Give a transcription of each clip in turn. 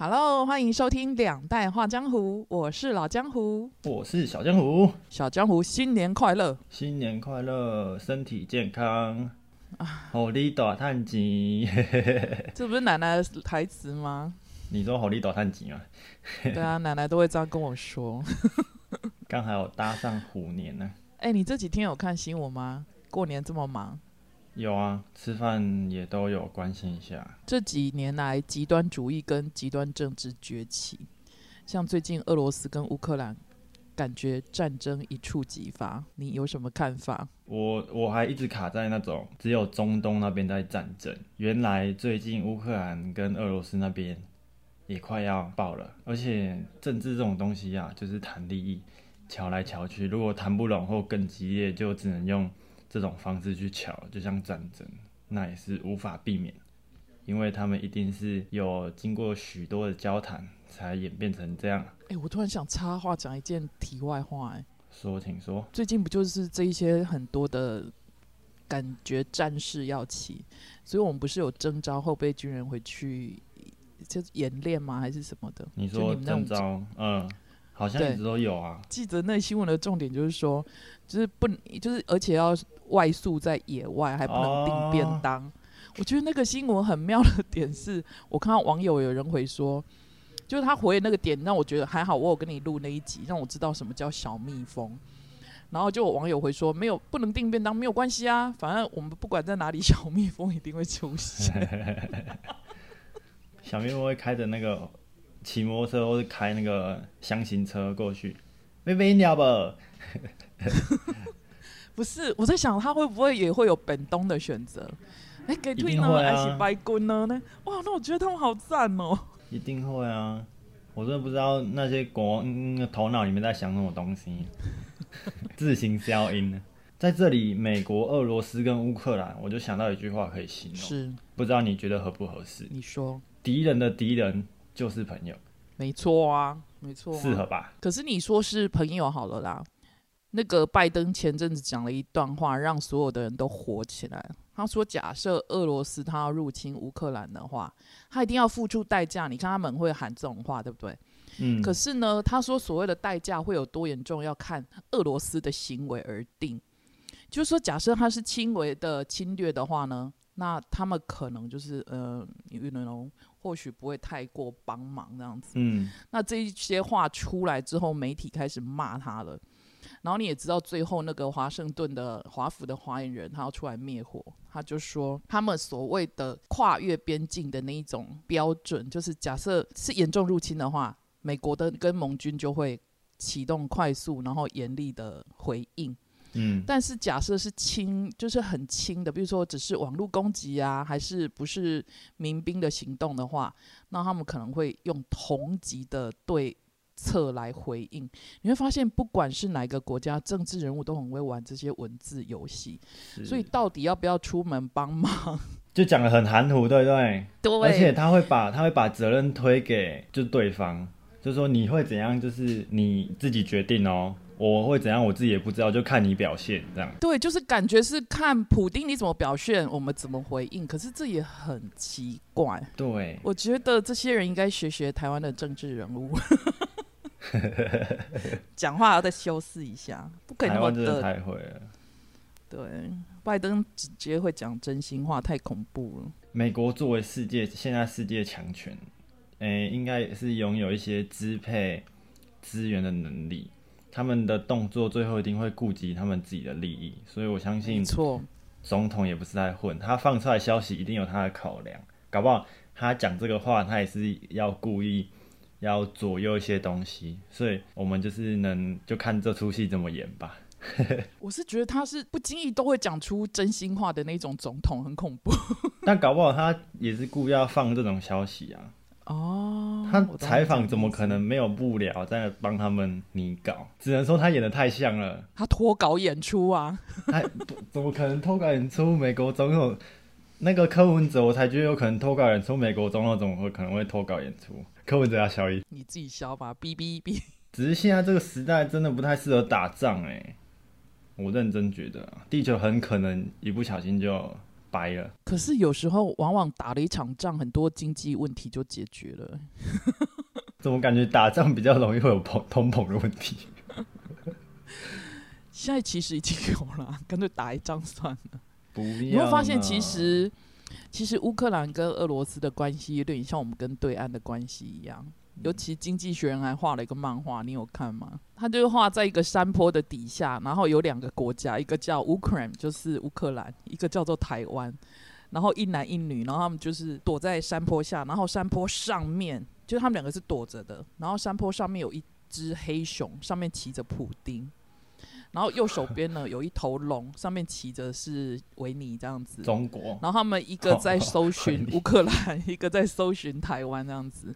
Hello，欢迎收听《两代画江湖》，我是老江湖，我是小江湖。小江湖新年快乐！新年快乐，身体健康啊！好利大探钱，这不是奶奶的台词吗？你说好利多探钱啊？对啊，奶奶都会这样跟我说。刚好有搭上虎年呢。哎，你这几天有看新闻吗？过年这么忙。有啊，吃饭也都有关心一下。这几年来，极端主义跟极端政治崛起，像最近俄罗斯跟乌克兰，感觉战争一触即发。你有什么看法？我我还一直卡在那种只有中东那边在战争，原来最近乌克兰跟俄罗斯那边也快要爆了。而且政治这种东西啊，就是谈利益，瞧来瞧去，如果谈不拢或更激烈，就只能用。这种方式去巧，就像战争，那也是无法避免，因为他们一定是有经过许多的交谈，才演变成这样。哎，我突然想插话讲一件题外话，哎，说，请说。最近不就是这一些很多的感觉战事要起，所以我们不是有征召后备军人回去就演练吗？还是什么的？你说征召，嗯。好像一直都有啊。记得那新闻的重点就是说，就是不，就是而且要外宿在野外，还不能订便当。我觉得那个新闻很妙的点是，我看到网友有人回说，就是他回那个点让我觉得还好，我有跟你录那一集，让我知道什么叫小蜜蜂。然后就有网友回说，没有不能订便当没有关系啊，反正我们不管在哪里，小蜜蜂一定会出现。小蜜蜂会开着那个。骑摩托车或是开那个箱型车过去，没没鸟吧？不是，我在想他会不会也会有本东的选择？哎，给退呢还是白滚呢？呢？哇，那我觉得他们好赞哦！一定会啊！我真的不知道那些国头脑里面在想什么东西，自行消音呢。在这里，美国、俄罗斯跟乌克兰，我就想到一句话可以形容，是不知道你觉得合不合适？你说，敌人的敌人。就是朋友，没错啊，没错，适合吧？可是你说是朋友好了啦。那个拜登前阵子讲了一段话，让所有的人都火起来。他说：“假设俄罗斯他要入侵乌克兰的话，他一定要付出代价。你看他们会喊这种话，对不对？嗯。可是呢，他说所谓的代价会有多严重，要看俄罗斯的行为而定。就是说，假设他是轻微的侵略的话呢，那他们可能就是呃。或许不会太过帮忙这样子，嗯，那这一些话出来之后，媒体开始骂他了。然后你也知道，最后那个华盛顿的华府的发言人，他要出来灭火，他就说，他们所谓的跨越边境的那一种标准，就是假设是严重入侵的话，美国的跟盟军就会启动快速然后严厉的回应。嗯，但是假设是轻，就是很轻的，比如说只是网络攻击啊，还是不是民兵的行动的话，那他们可能会用同级的对策来回应。你会发现，不管是哪个国家政治人物，都很会玩这些文字游戏。所以到底要不要出门帮忙，就讲的很含糊，对不对？对。而且他会把他会把责任推给就对方，就说你会怎样，就是你自己决定哦。我会怎样，我自己也不知道，就看你表现这样。对，就是感觉是看普丁你怎么表现，我们怎么回应。可是这也很奇怪。对，我觉得这些人应该学学台湾的政治人物，讲话要再修饰一下，不可以那么的太会了。对，拜登直接会讲真心话，太恐怖了。美国作为世界现在世界强权，诶，应该也是拥有一些支配资源的能力。他们的动作最后一定会顾及他们自己的利益，所以我相信，错，总统也不是在混，他放出来消息一定有他的考量，搞不好他讲这个话，他也是要故意要左右一些东西，所以我们就是能就看这出戏怎么演吧。我是觉得他是不经意都会讲出真心话的那种总统，很恐怖。但搞不好他也是故意要放这种消息啊。哦，他采访怎么可能没有不了在帮他们拟稿？只能说他演的太像了。他脱稿演出啊？他怎么可能脱稿演出？美国总统那个柯文哲，我才觉得有可能脱稿演出。美国总统怎么会可能会脱稿演出？柯文哲要消一，你自己消吧，哔哔哔。只是现在这个时代真的不太适合打仗哎，我认真觉得，地球很可能一不小心就掰了。可是有时候往往打了一场仗，很多经济问题就解决了。怎么感觉打仗比较容易会有通通膨的问题？现在其实已经有了，干脆打一仗算了。不要，你会发现，其实其实乌克兰跟俄罗斯的关系有点像我们跟对岸的关系一样。尤其《经济学人》还画了一个漫画，你有看吗？他就是画在一个山坡的底下，然后有两个国家，一个叫乌克兰，就是乌克兰；一个叫做台湾。然后一男一女，然后他们就是躲在山坡下，然后山坡上面，就是他们两个是躲着的。然后山坡上面有一只黑熊，上面骑着普丁。然后右手边呢有一头龙，上面骑着是维尼这样子。中国。然后他们一个在搜寻 乌克兰，一个在搜寻台湾这样子。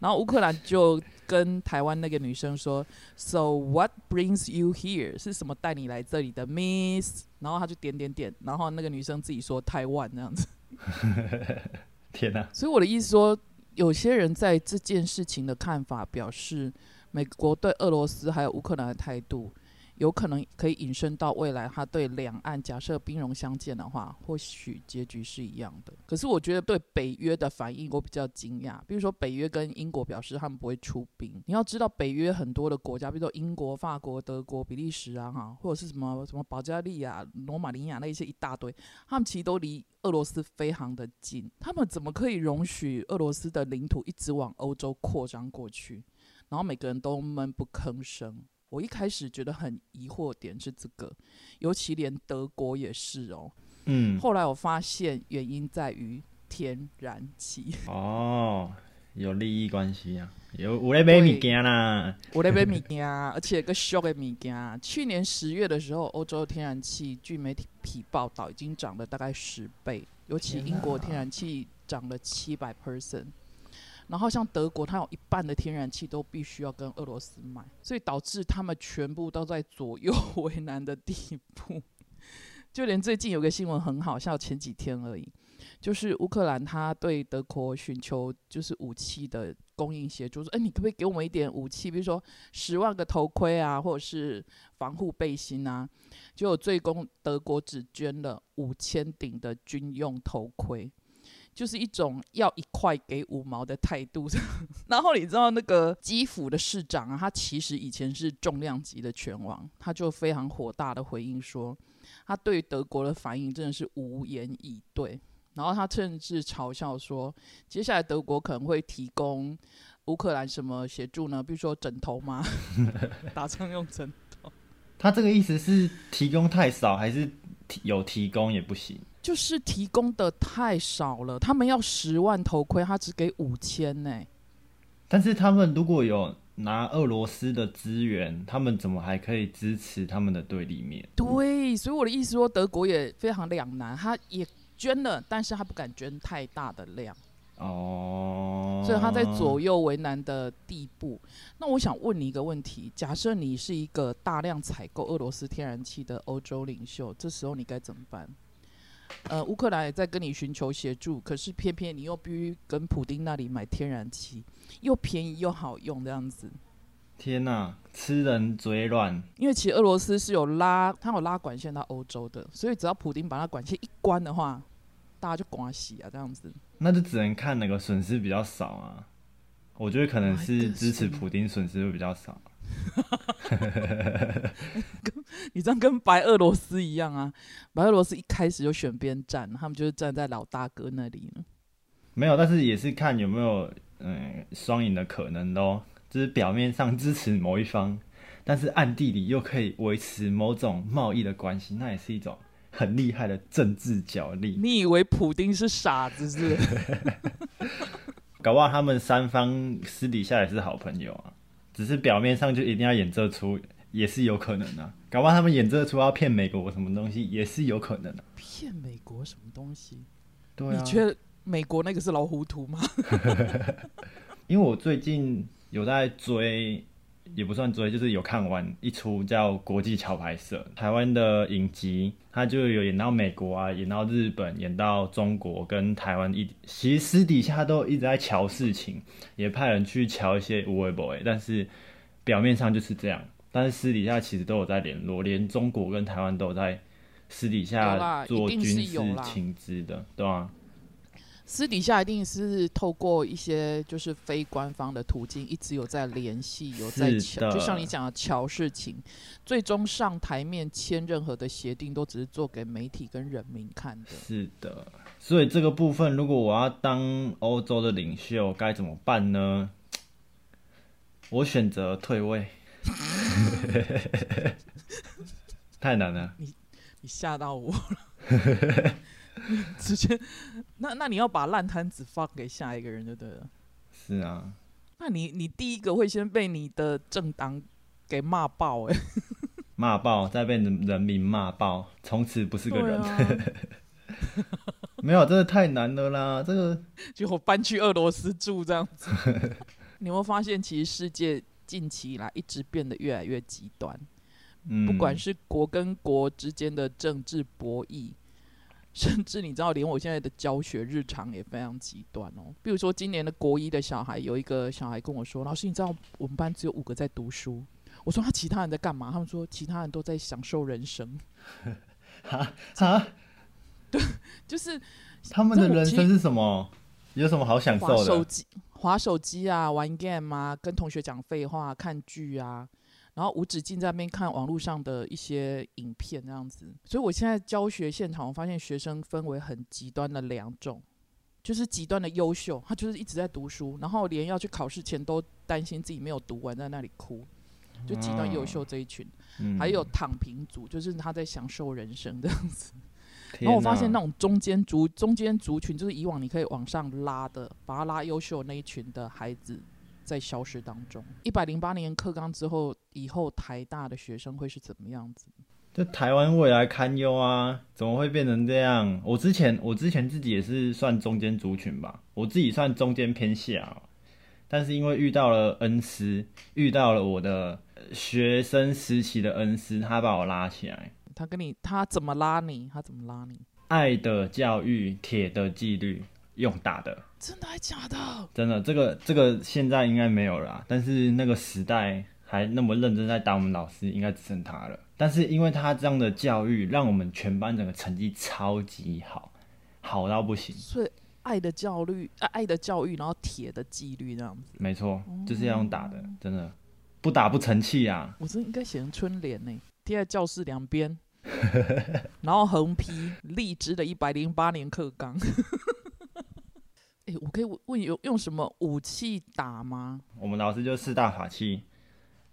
然后乌克兰就跟台湾那个女生说：“So what brings you here？是什么带你来这里的，Miss？” 然后他就点点点，然后那个女生自己说：“台湾这样子。”天哪！所以我的意思说，有些人在这件事情的看法，表示美国对俄罗斯还有乌克兰的态度。有可能可以引申到未来，他对两岸假设兵戎相见的话，或许结局是一样的。可是我觉得对北约的反应我比较惊讶。比如说北约跟英国表示他们不会出兵。你要知道北约很多的国家，比如说英国、法国、德国、比利时啊，哈，或者是什么什么保加利亚、罗马尼亚那些一大堆，他们其实都离俄罗斯非常的近。他们怎么可以容许俄罗斯的领土一直往欧洲扩张过去？然后每个人都闷不吭声。我一开始觉得很疑惑点是这个，尤其连德国也是哦。嗯。后来我发现原因在于天然气。哦，有利益关系啊，有我在买物件啦。我在买物件，而且个 shock 的物件。去年十月的时候，欧洲天然气据媒体报道已经涨了大概十倍，尤其英国天然气涨了七百 percent。然后像德国，它有一半的天然气都必须要跟俄罗斯买，所以导致他们全部都在左右为难的地步。就连最近有个新闻很好笑，前几天而已，就是乌克兰他对德国寻求就是武器的供应协助，说：“哎，你可不可以给我们一点武器？比如说十万个头盔啊，或者是防护背心啊？”就有最终德国只捐了五千顶的军用头盔。就是一种要一块给五毛的态度，然后你知道那个基辅的市长啊，他其实以前是重量级的拳王，他就非常火大的回应说，他对德国的反应真的是无言以对，然后他甚至嘲笑说，接下来德国可能会提供乌克兰什么协助呢？比如说枕头吗？打仗用枕头？他这个意思是提供太少，还是有提供也不行？就是提供的太少了，他们要十万头盔，他只给五千呢。但是他们如果有拿俄罗斯的资源，他们怎么还可以支持他们的对立面？对，所以我的意思说，德国也非常两难，他也捐了，但是他不敢捐太大的量。哦，所以他在左右为难的地步。那我想问你一个问题：假设你是一个大量采购俄罗斯天然气的欧洲领袖，这时候你该怎么办？呃，乌克兰也在跟你寻求协助，可是偏偏你又必须跟普丁那里买天然气，又便宜又好用这样子。天哪，吃人嘴软！因为其实俄罗斯是有拉，他有拉管线到欧洲的，所以只要普丁把那管线一关的话，大家就刮洗啊这样子。那就只能看哪个损失比较少啊。我觉得可能是支持普丁损失会比较少。跟 你这样跟白俄罗斯一样啊！白俄罗斯一开始就选边站，他们就是站在老大哥那里呢。没有，但是也是看有没有嗯双赢的可能咯。就是表面上支持某一方，但是暗地里又可以维持某种贸易的关系，那也是一种很厉害的政治角力。你以为普丁是傻子是？搞不好他们三方私底下也是好朋友啊。只是表面上就一定要演这出，也是有可能的。搞不好他们演这出要骗美国什么东西，也是有可能的。骗美国什么东西？对啊。你觉得美国那个是老糊涂吗？因为我最近有在追。也不算追，就是有看完一出叫《国际桥牌社》台湾的影集，它就有演到美国啊，演到日本，演到中国跟台湾一，其实私底下都一直在瞧事情，也派人去瞧一些无为 boy，但是表面上就是这样，但是私底下其实都有在联络，连中国跟台湾都有在私底下做一定是军事情资的，对吧、私底下一定是透过一些就是非官方的途径，一直有在联系，有在是瞧，就像你讲的瞧事情，最终上台面签任何的协定，都只是做给媒体跟人民看的。是的，所以这个部分，如果我要当欧洲的领袖，该怎么办呢？我选择退位，太难了。你你吓到我了，直接，那那你要把烂摊子放给下一个人就对了。是啊，那你你第一个会先被你的政党给骂爆哎、骂爆，再被人人民骂爆，从此不是个人。没有，真的太难了啦！这个结果搬去俄罗斯住这样子。你有发现，其实世界近期以来一直变得越来越极端，嗯，不管是国跟国之间的政治博弈，甚至你知道，连我现在的教学日常也非常极端哦。比如说，今年的国一的小孩，有一个小孩跟我说：“老师，你知道我们班只有五个在读书。”我说：“他其他人在干嘛？”他们说：“其他人都在享受人生。哈哈，”就是他们的人生是什么？有什么好享受的？手机、划手机啊，玩 game 啊，跟同学讲废话、看剧啊，然后无止境在那边看网络上的一些影片这样子。所以我现在教学现场，我发现学生分为很极端的两种，就是极端的优秀，他就是一直在读书，然后连要去考试前都担心自己没有读完，在那里哭。就极端优秀这一群，嗯还有躺平族，就是他在享受人生这样子。天然后我发现那种中间族中间族群，就是以往你可以往上拉的，把他拉优秀那一群的孩子，在消失当中。一百零八年课纲之后，以后台大的学生会是怎么样子？这台湾未来堪忧啊！怎么会变成这样？我之前我之前自己也是算中间族群吧，我自己算中间偏下哦，但是因为遇到了恩师，遇到了我的呃学生时期的恩师，他把我拉起来。他跟你，他怎么拉你？他怎么拉你？爱的教育，铁的纪律，用打的，真的还假的？真的，这个这个现在应该没有了啦，但是那个时代还那么认真在打我们老师，应该只剩他了。但是因为他这样的教育，让我们全班整个成绩超级好，好到不行。所以爱的教育，啊、爱的教育，然后铁的纪律这样子。没错，就是要用打的，真的不打不成器啊。我真应该写成春联呢，贴在教室两边，然后横批荔枝的一百零八年课纲。哎、我可以问问有用什么武器打吗？我们老师就四大法器，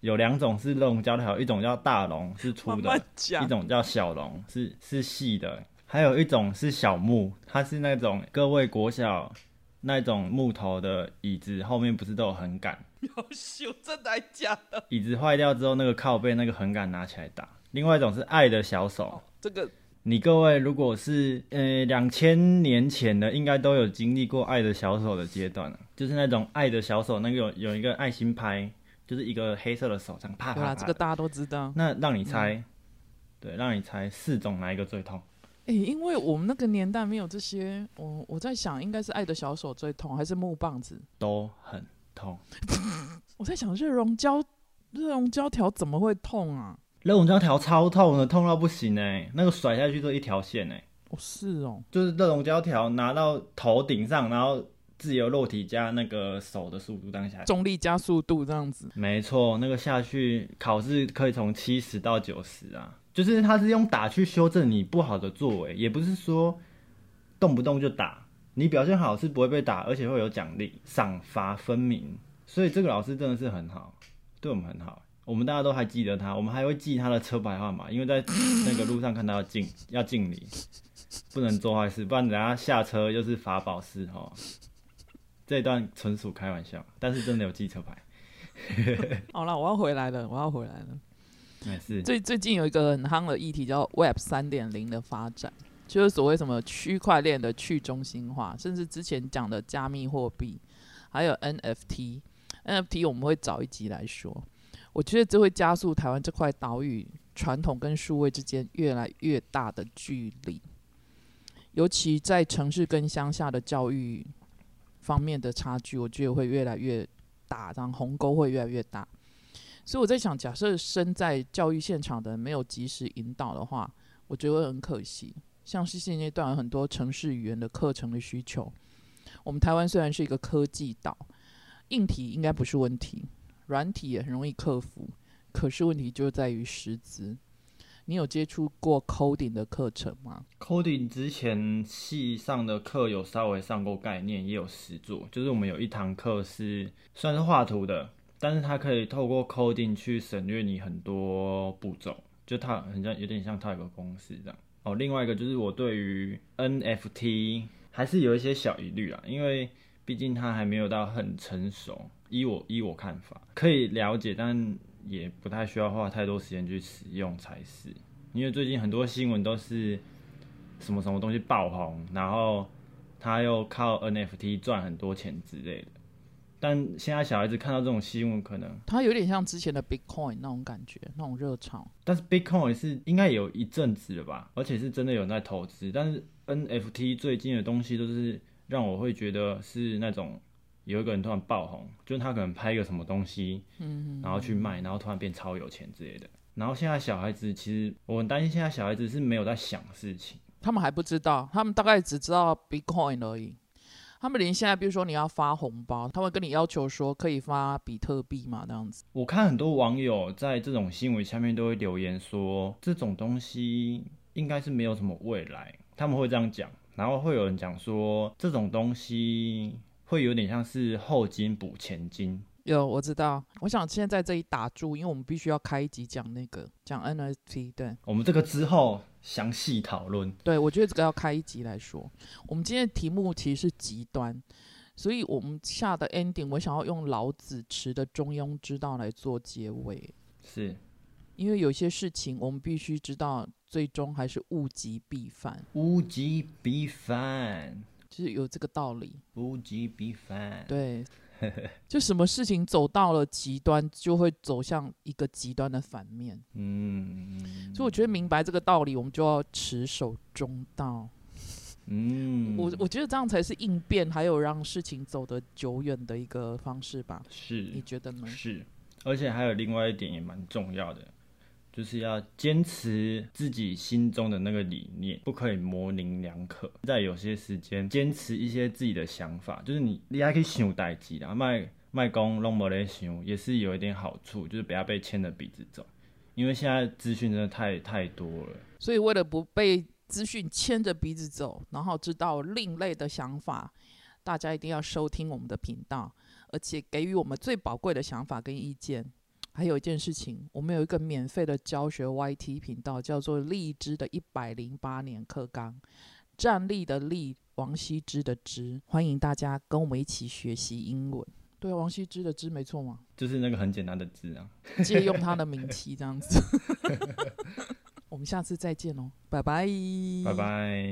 有两种是龙胶条，一种叫大龙是粗的，一。种叫小龙是是细的，还有一种是小木，它是那种各位国小那种木头的椅子后面不是都有横杆，要修，真的还假的？椅子坏掉之后那个靠背那个横杆拿起来打。另外一种是爱的小手，这个你各位如果是呃两千年前的，应该都有经历过爱的小手的阶段了，就是那种爱的小手，那个有有一个爱心拍，就是一个黑色的手这样啪，啪啪。这个大家都知道。那让你猜，对，让你猜四种哪一个最痛？哎、因为我们那个年代没有这些，我我在想，应该是爱的小手最痛，还是木棒子？都很痛。我在想，热熔胶热熔胶条怎么会痛啊？热熔胶条超痛的，痛到不行哎、那个甩下去就一条线哎、哦，是哦，就是热熔胶条拿到头顶上，然后自由落体加那个手的速度当下。重力加速度这样子。没错，那个下去考试可以从七十到九十啊，就是他是用打去修正你不好的作为，也不是说动不动就打，你表现好是不会被打，而且会有奖励，赏罚分明。所以这个老师真的是很好，对我们很好，我们大家都还记得他，我们还会记他的车牌号码，因为在那个路上看到要敬要敬礼，不能做坏事，不然等下下车又是罚保释哈。这一段纯属开玩笑，但是真的有记车牌。好了，我要回来了，我要回来了。没事，最最近有一个很夯的议题叫 Web 三点零的发展，就是所谓什么区块链的去中心化，甚至之前讲的加密货币，还有 NFT。NFT 我们会找一集来说。我觉得这会加速台湾这块岛屿传统跟数位之间越来越大的距离，尤其在城市跟乡下的教育方面的差距，我觉得会越来越大，然后鸿沟会越来越大。所以我在想，假设身在教育现场的没有及时引导的话，我觉得会很可惜。像是现阶段有很多城市语言的课程的需求，我们台湾虽然是一个科技岛，硬体应该不是问题，软体也很容易克服，可是问题就在于师资。你有接触过 coding 的课程吗？coding 之前系上的课有稍微上过概念，也有实作，就是我们有一堂课是算是画图的，但是它可以透过 coding 去省略你很多步骤，就它很像有点像它有个公式这样。哦，另外一个就是我对于 NFT 还是有一些小疑虑啊，因为毕竟它还没有到很成熟。依我依我看法，可以了解，但也不太需要花太多时间去使用才是。因为最近很多新闻都是什么什么东西爆红，然后他又靠 NFT 赚很多钱之类的。但现在小孩子看到这种新闻，可能它有点像之前的 Bitcoin 那种感觉，那种热潮。但是 Bitcoin 是应该有一阵子了吧，而且是真的有在投资。但是 NFT 最近的东西都是让我会觉得是那种有一个人突然爆红，就是他可能拍一个什么东西，嗯，然后去卖，然后突然变超有钱之类的。然后现在小孩子其实我很担心，现在小孩子是没有在想事情，他们还不知道，他们大概只知道 Bitcoin 而已。他们连现在，比如说你要发红包，他会跟你要求说可以发比特币嘛，这样子。我看很多网友在这种新闻下面都会留言说，这种东西应该是没有什么未来，他们会这样讲。然后会有人讲说，这种东西会有点像是后金补前金。有我知道，我想现在这里打住，因为我们必须要开一集讲那个讲 NFT。对，我们这个之后详细讨论。对，我觉得这个要开一集来说。我们今天的题目其实是极端，所以我们下的 ending 我想要用老子持的中庸之道来做结尾，是因为有些事情我们必须知道，最终还是物极必反，物极必反，就是有这个道理。物极必反。对，就什么事情走到了极端，就会走向一个极端的反面。嗯所以我觉得明白这个道理，我们就要持守中道。嗯，我我觉得这样才是应变，还有让事情走得久远的一个方式吧？是你觉得呢？是，而且还有另外一点也蛮重要的，就是要坚持自己心中的那个理念，不可以模棱两可。在有些时间，坚持一些自己的想法，就是你你还可以想代志啦，卖卖公拢无咧想，也是有一点好处，就是不要被牵着鼻子走。因为现在资讯真的太太多了，所以为了不被资讯牵着鼻子走，然后知道另类的想法，大家一定要收听我们的频道，而且给予我们最宝贵的想法跟意见。还有一件事情，我们有一个免费的教学 YT 频道，叫做荔枝的一百零八年课纲，站立的立，王羲之的之，欢迎大家跟我们一起学习英文。对，王羲之的之没错嘛，就是那个很简单的字啊。借用他的名 气这样子。我们下次再见哦，拜拜，拜拜。